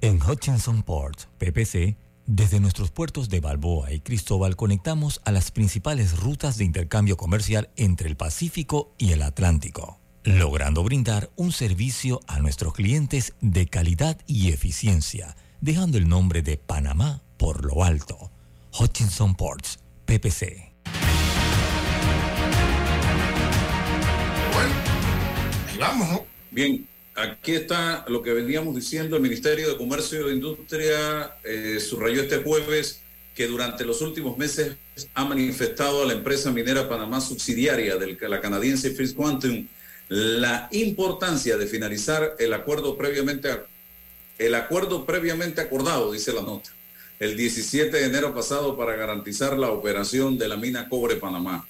En Hutchinson Ports, PPC, desde nuestros puertos de Balboa y Cristóbal conectamos a las principales rutas de intercambio comercial entre el Pacífico y el Atlántico, logrando brindar un servicio a nuestros clientes de calidad y eficiencia, dejando el nombre de Panamá por lo alto. Hutchinson Ports, PPC. Ahí vamos, ¿no? Bien, aquí está lo que veníamos diciendo. El Ministerio de Comercio e Industria eh, subrayó este jueves que durante los últimos meses ha manifestado a la empresa minera Panamá subsidiaria de la canadiense First Quantum la importancia de finalizar el acuerdo previamente el acuerdo previamente acordado, dice la nota, el 17 de enero pasado para garantizar la operación de la mina Cobre Panamá.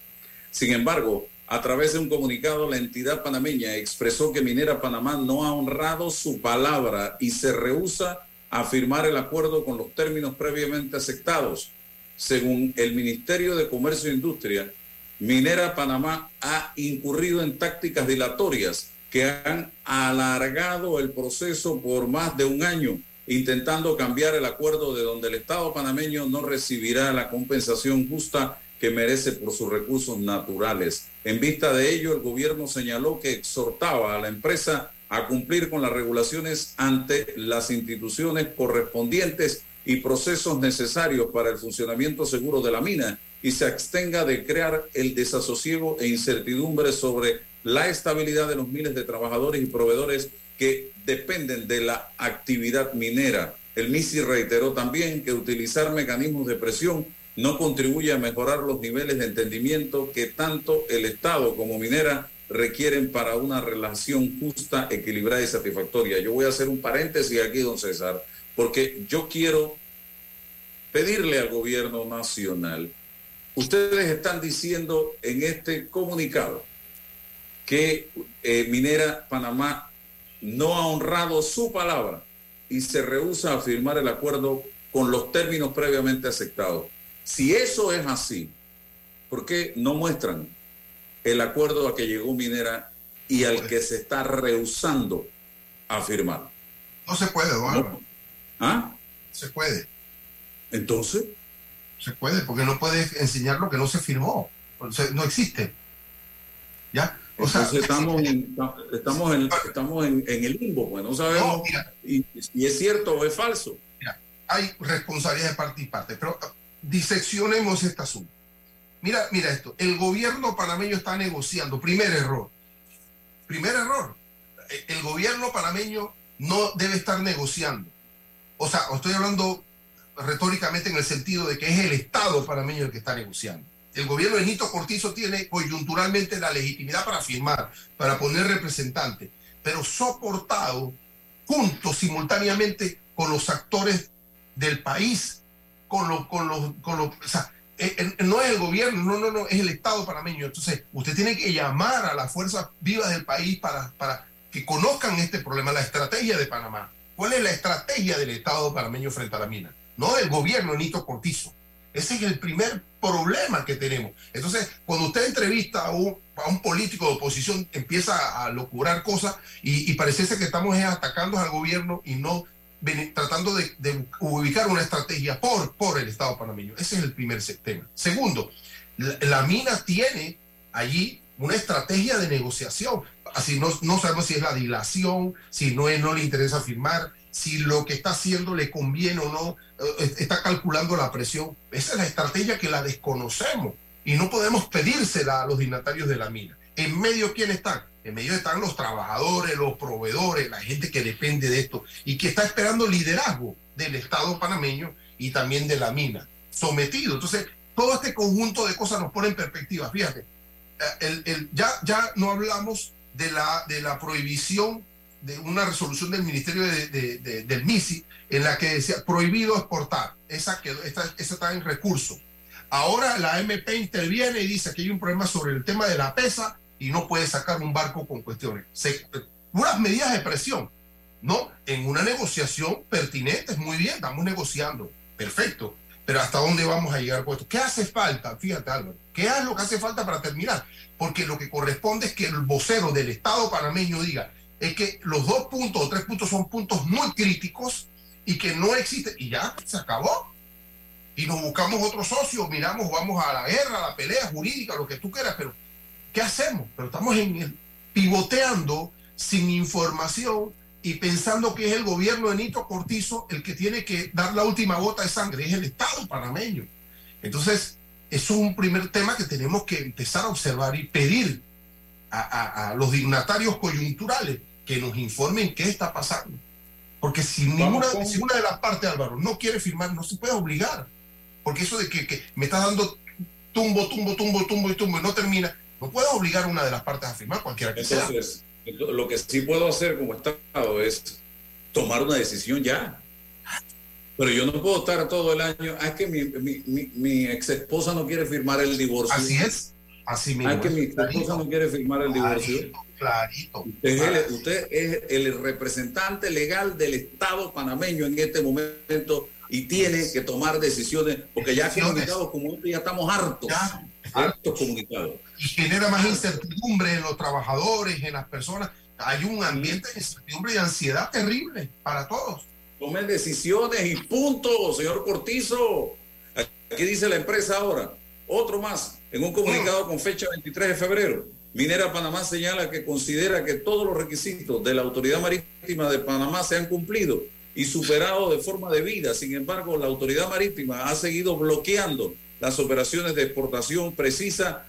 Sin embargo, a través de un comunicado, la entidad panameña expresó que Minera Panamá no ha honrado su palabra y se rehúsa a firmar el acuerdo con los términos previamente aceptados. Según el Ministerio de Comercio e Industria, Minera Panamá ha incurrido en tácticas dilatorias que han alargado el proceso por más de un año, intentando cambiar el acuerdo de donde el Estado panameño no recibirá la compensación justa que merece por sus recursos naturales. En vista de ello, el gobierno señaló que exhortaba a la empresa a cumplir con las regulaciones ante las instituciones correspondientes y procesos necesarios para el funcionamiento seguro de la mina y se abstenga de crear el desasosiego e incertidumbre sobre la estabilidad de los miles de trabajadores y proveedores que dependen de la actividad minera. El MISI reiteró también que utilizar mecanismos de presión no contribuye a mejorar los niveles de entendimiento que tanto el Estado como minera requieren para una relación justa, equilibrada y satisfactoria. Yo voy a hacer un paréntesis aquí, don César, porque yo quiero pedirle al gobierno nacional, ustedes están diciendo en este comunicado que eh, Minera Panamá no ha honrado su palabra y se rehúsa a firmar el acuerdo con los términos previamente aceptados. Si eso es así, ¿por qué no muestran el acuerdo a que llegó Minera y al que se está rehusando a firmar? No se puede, Eduardo. ¿Ah? Se puede. Entonces. Se puede, porque no puedes enseñar lo que no se firmó. O sea, no existe. ¿Ya? O sea, Entonces estamos, en, estamos, en, estamos en, en el limbo, pues no sabemos No, mira. y, y es cierto o es falso. Mira, hay responsabilidad de parte y parte, pero diseccionemos este asunto. Mira, mira esto, el gobierno panameño está negociando, primer error, primer error, el gobierno panameño no debe estar negociando. O sea, estoy hablando retóricamente en el sentido de que es el Estado panameño el que está negociando. El gobierno de Nito Cortizo tiene coyunturalmente la legitimidad para firmar, para poner representante, pero soportado juntos simultáneamente con los actores del país, con los, con los, con los, eh, eh, no es el gobierno, no, no, no, es el Estado panameño. Entonces, usted tiene que llamar a las fuerzas vivas del país para, para que conozcan este problema, la estrategia de Panamá. ¿Cuál es la estrategia del Estado panameño frente a la mina? No del gobierno Nito Cortizo. Ese es el primer problema que tenemos. Entonces, cuando usted entrevista a un, político de oposición, empieza a locurar cosas y, parece que estamos atacando al gobierno y no tratando de, ubicar una estrategia por, el Estado panameño. Ese es el primer tema. Segundo, la, la mina tiene allí una estrategia de negociación. Así no, no sabemos si es la dilación, si no, es, no le interesa firmar, si lo que está haciendo le conviene o no, eh, está calculando la presión. Esa es la estrategia que la desconocemos y no podemos pedírsela a los dignatarios de la mina. ¿En medio quién están? En medio están los trabajadores, los proveedores, la gente que depende de esto y que está esperando liderazgo del Estado panameño y también de la mina, sometido. Entonces, todo este conjunto de cosas nos pone en perspectiva. Fíjate, eh, ya, ya no hablamos de la, de la prohibición de una resolución del Ministerio de, de, de, del MISI en la que decía prohibido exportar. Esa, quedó, esa, esa está en recurso. Ahora la MP interviene y dice que hay un problema sobre el tema de la pesa y no puede sacar un barco con cuestiones. Se, medidas de presión, ¿no? En una negociación pertinente, muy bien, estamos negociando, perfecto. Pero ¿hasta dónde vamos a llegar con esto? ¿Qué hace falta? Fíjate, Álvaro, ¿qué es lo que hace falta para terminar? Porque lo que corresponde es que el vocero del Estado panameño diga, es que los dos puntos o tres puntos son puntos muy críticos y que no existe, y ya se acabó. Y nos buscamos otro socio, miramos, vamos a la guerra, a la pelea jurídica, lo que tú quieras, pero ¿qué hacemos? Pero estamos pivoteando sin información y pensando que es el gobierno de Nito Cortizo el que tiene que dar la última gota de sangre, es el Estado panameño. Entonces, eso es un primer tema que tenemos que empezar a observar y pedir a los dignatarios coyunturales que nos informen qué está pasando. Porque si, ninguna, con... si una de las partes, Álvaro, no quiere firmar, no se puede obligar. Porque eso de que, que me está dando tumbo, tumbo, tumbo, tumbo y tumbo y no termina, no puedo obligar a una de las partes a firmar, cualquiera que Entonces, sea. Lo que sí puedo hacer como Estado es tomar una decisión ya. Pero yo no puedo estar todo el año. Ah, es que mi, mi, mi, mi ex esposa no quiere firmar el divorcio. Así es. Así mismo. Ah, es que mi esposa clarito, no quiere firmar el divorcio. Clarito. Usted. Es el, usted es el representante legal del Estado panameño en este momento y tiene que tomar decisiones, porque ya comunicados como este ya estamos hartos. Ya, hartos comunicados. Y genera más incertidumbre en los trabajadores, en las personas. Hay un ambiente de incertidumbre y ansiedad terrible para todos. Tomen decisiones y punto, señor Cortizo. Aquí dice la empresa ahora. Otro más, en un comunicado con fecha 23 de febrero. Minera Panamá señala que considera que todos los requisitos de la Autoridad Marítima de Panamá se han cumplido y superado de forma debida. Sin embargo, la Autoridad Marítima ha seguido bloqueando las operaciones de exportación precisa.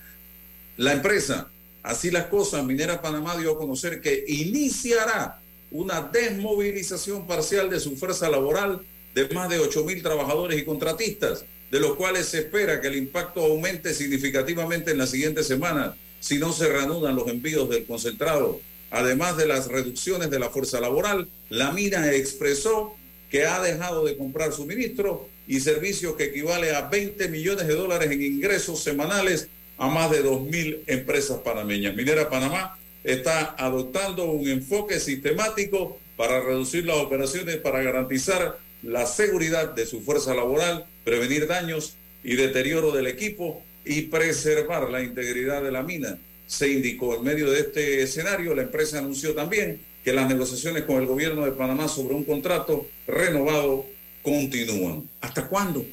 La empresa, así las cosas, Minera Panamá dio a conocer que iniciará una desmovilización parcial de su fuerza laboral de más de 8 mil trabajadores y contratistas, de los cuales se espera que el impacto aumente significativamente en las siguientes semanas si no se reanudan los envíos del concentrado. Además de las reducciones de la fuerza laboral, la mina expresó que ha dejado de comprar suministros y servicios que equivale a 20 millones de dólares en ingresos semanales a más de 2.000 empresas panameñas. Minera Panamá está adoptando un enfoque sistemático para reducir las operaciones para garantizar la seguridad de su fuerza laboral, prevenir daños y deterioro del equipo y preservar la integridad de la mina. Se indicó en medio de este escenario, la empresa anunció también que las negociaciones con el gobierno de Panamá sobre un contrato renovado continúan. ¿Hasta cuándo?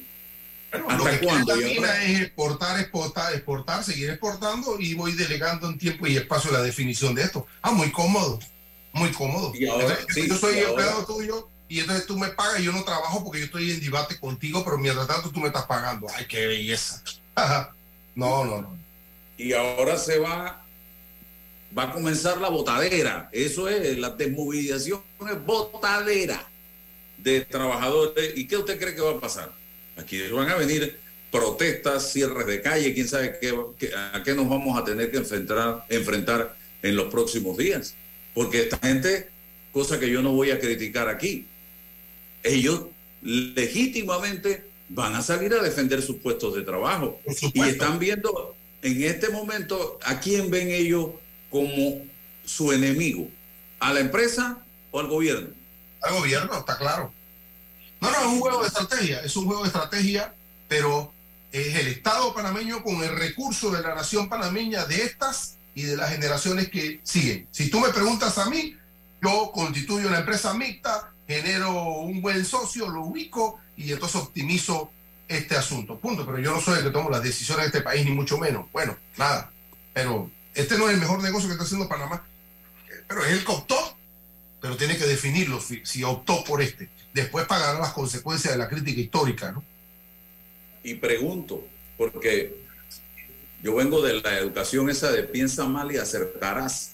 Bueno, ¿Hasta lo que cuándo? La mina es exportar, exportar, exportar, seguir exportando y voy delegando en tiempo y espacio la definición de esto. Ah, muy cómodo, muy cómodo. Y ahora, sí, yo soy y empleado ahora, tuyo y entonces tú me pagas y yo no trabajo porque yo estoy en debate contigo, pero mientras tanto tú me estás pagando. Ay, qué belleza. no, no, no. Y ahora se va, va a comenzar la botadera. Eso es, la desmovilización es botadera de trabajadores. ¿Y qué usted cree que va a pasar? Aquí van a venir protestas, cierres de calle, quién sabe qué, qué- a qué nos vamos a tener que enfrentar, enfrentar en los próximos días. Porque esta gente, cosa que yo no voy a criticar aquí, ellos legítimamente van a salir a defender sus puestos de trabajo. Y están viendo en este momento a quién ven ellos como su enemigo, a la empresa o al gobierno. Al gobierno, está claro. No, no, es un juego de estrategia, es un juego de estrategia, pero es el Estado panameño con el recurso de la nación panameña de estas y de las generaciones que siguen. Si tú me preguntas a mí, yo constituyo una empresa mixta, genero un buen socio, lo ubico y entonces optimizo este asunto. Punto. Pero yo no soy el que tomo las decisiones de este país, ni mucho menos. Bueno, nada. Pero este no es el mejor negocio que está haciendo Panamá. Pero es el que optó pero tiene que definirlo si, optó por este. Después pagará las consecuencias de la crítica histórica, ¿no? Y pregunto, porque yo vengo de la educación esa de piensa mal y acertarás.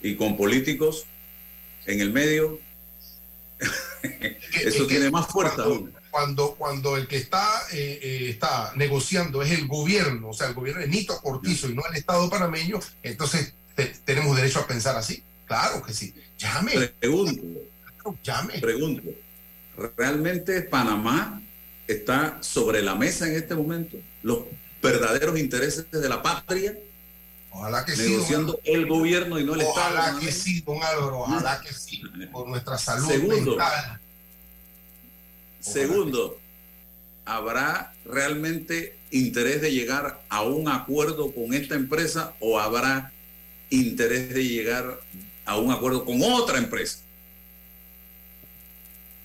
Y con políticos en el medio, eso es tiene más fuerza. cuando- aún. Cuando, cuando el que está, eh, eh, está negociando es el gobierno, o sea, el gobierno de Nito Cortizo y no el Estado panameño, entonces te- tenemos derecho a pensar así. Claro que sí. Llame. Pregunto, llame. pregunto, ¿realmente Panamá está sobre la mesa en este momento? ¿Los verdaderos intereses de la patria? Ojalá que sí. negociando don el gobierno y no el Ojalá Estado. que sí, don Álvaro, ojalá que sí, por nuestra salud Segundo. mental. Segundo, ¿habrá realmente interés de llegar a un acuerdo con esta empresa o habrá interés de llegar a un acuerdo con otra empresa?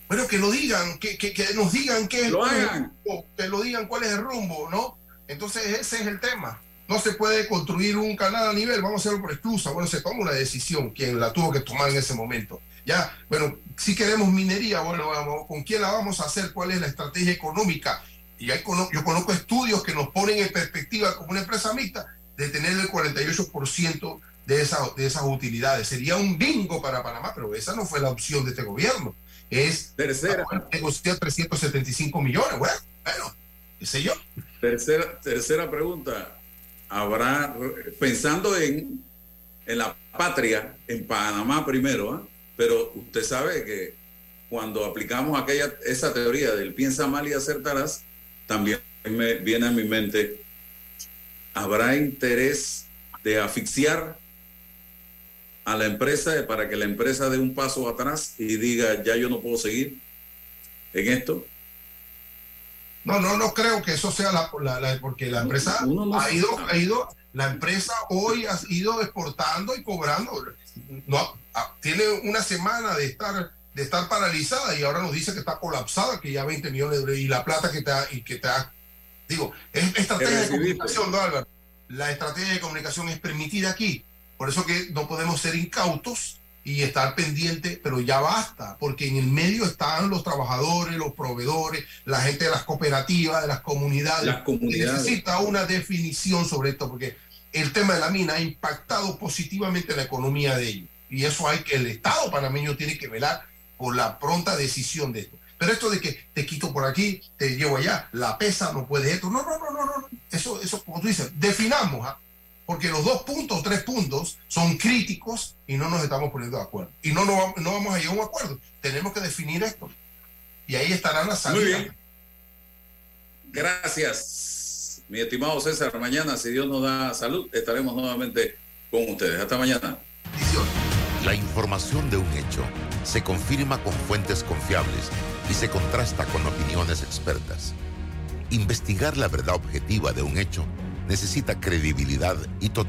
Bueno, que lo digan, que, que, que nos digan qué es Lo el rumbo, que lo digan cuál es el rumbo, ¿no? Entonces ese es el tema. No se puede construir un canal a nivel, vamos a hacerlo por exclusa. Bueno, se toma una decisión, quien la tuvo que tomar en ese momento. Ya, bueno, si queremos minería, bueno, vamos, ¿con quién la vamos a hacer? ¿Cuál es la estrategia económica? Y hay yo conozco estudios que nos ponen en perspectiva como una empresa mixta de tener el 48% de, esa, de esas utilidades. Sería un bingo para Panamá, pero esa no fue la opción de este gobierno. Es Tercera. negociar 375 millones. Bueno, bueno, qué sé yo. Tercera, tercera pregunta. ¿Habrá, pensando en, en la patria, en Panamá primero, ¿ah? pero usted sabe que cuando aplicamos aquella, esa teoría del piensa mal y acertarás, también me viene a mi mente, ¿habrá interés de asfixiar a la empresa para que la empresa dé un paso atrás y diga, ya yo no puedo seguir en esto? No, no, no creo que eso sea la, la- la- porque la empresa no ha ido, ha ido, la empresa hoy ha ido exportando y cobrando. No, ah, tiene una semana de estar, de estar paralizada y ahora nos dice que está colapsada, que ya 20 millones de dólares y la plata que te ha, y que te ha, digo, es estrategia de comunicación, ¿no, Álvaro? La estrategia de comunicación es permitida aquí. Por eso que no podemos ser incautos y estar pendiente, pero ya basta, porque en el medio están los trabajadores, los proveedores, la gente de las cooperativas, de las comunidades. Las comunidades. Necesita una definición sobre esto, porque el tema de la mina ha impactado positivamente la economía de ellos. Y eso hay que, el Estado panameño tiene que velar por la pronta decisión de esto. Pero esto de que te quito por aquí, te llevo allá, la pesa, no puede esto. No, no, no, no, no. Eso, eso, como tú dices, definamos, ¿ah? Porque los dos puntos, tres puntos, son críticos y no nos estamos poniendo de acuerdo. Y no, no, vamos- no vamos a llegar a un acuerdo. Tenemos que definir esto. Y ahí estarán las Muy salidas. bien. Gracias, mi estimado César. Mañana, si Dios nos da salud, estaremos nuevamente con ustedes. Hasta mañana. La información de un hecho se confirma con fuentes confiables y se contrasta con opiniones expertas. Investigar la verdad objetiva de un hecho necesita credibilidad y total